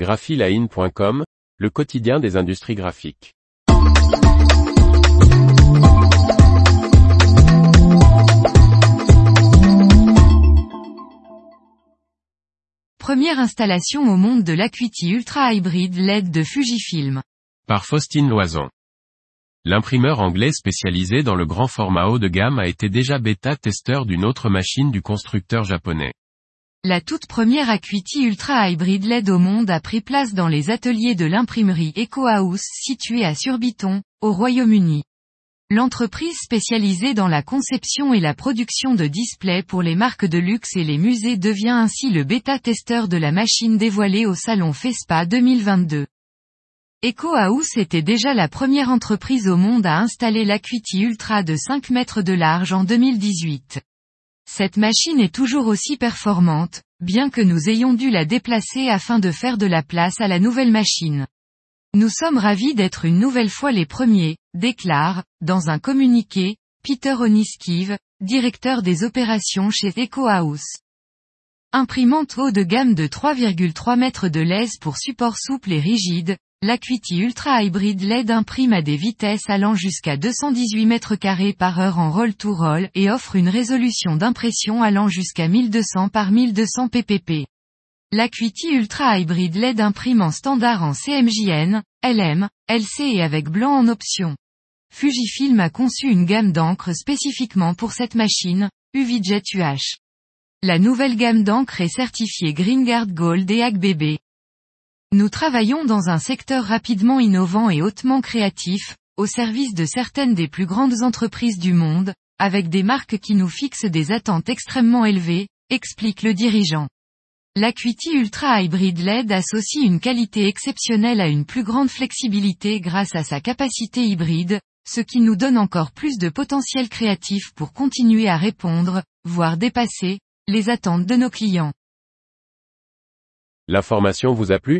graphiline.com, le quotidien des industries graphiques. Première installation au monde de l'Acuity Ultra Hybrid LED de Fujifilm. Par Faustine Loison. L'imprimeur anglais spécialisé dans le grand format haut de gamme a été déjà bêta-testeur d'une autre machine du constructeur japonais. La toute première Acuity Ultra Hybrid LED au monde a pris place dans les ateliers de l'imprimerie EcoHouse située à Surbiton, au Royaume-Uni. L'entreprise spécialisée dans la conception et la production de displays pour les marques de luxe et les musées devient ainsi le bêta-testeur de la machine dévoilée au salon FESPA 2022. EcoHouse était déjà la première entreprise au monde à installer l'Acuity Ultra de 5 mètres de large en 2018. Cette machine est toujours aussi performante, bien que nous ayons dû la déplacer afin de faire de la place à la nouvelle machine. Nous sommes ravis d'être une nouvelle fois les premiers, déclare, dans un communiqué, Peter Oniskiv, directeur des opérations chez EcoHouse. Imprimante haut de gamme de 3,3 mètres de lèse pour support souple et rigide, L'Acuity Ultra Hybrid LED imprime à des vitesses allant jusqu'à 218 mètres carrés par heure en roll-to-roll et offre une résolution d'impression allant jusqu'à 1200 par 1200 pp. L'Acuity Ultra Hybrid LED imprime en standard en CMJN, LM, LC et avec blanc en option. Fujifilm a conçu une gamme d'encre spécifiquement pour cette machine, UVJet UH. La nouvelle gamme d'encre est certifiée GreenGuard Gold et AGBB. Nous travaillons dans un secteur rapidement innovant et hautement créatif, au service de certaines des plus grandes entreprises du monde, avec des marques qui nous fixent des attentes extrêmement élevées, explique le dirigeant. L'Acuity Ultra Hybrid LED associe une qualité exceptionnelle à une plus grande flexibilité grâce à sa capacité hybride, ce qui nous donne encore plus de potentiel créatif pour continuer à répondre, voire dépasser, les attentes de nos clients. L'information vous a plu?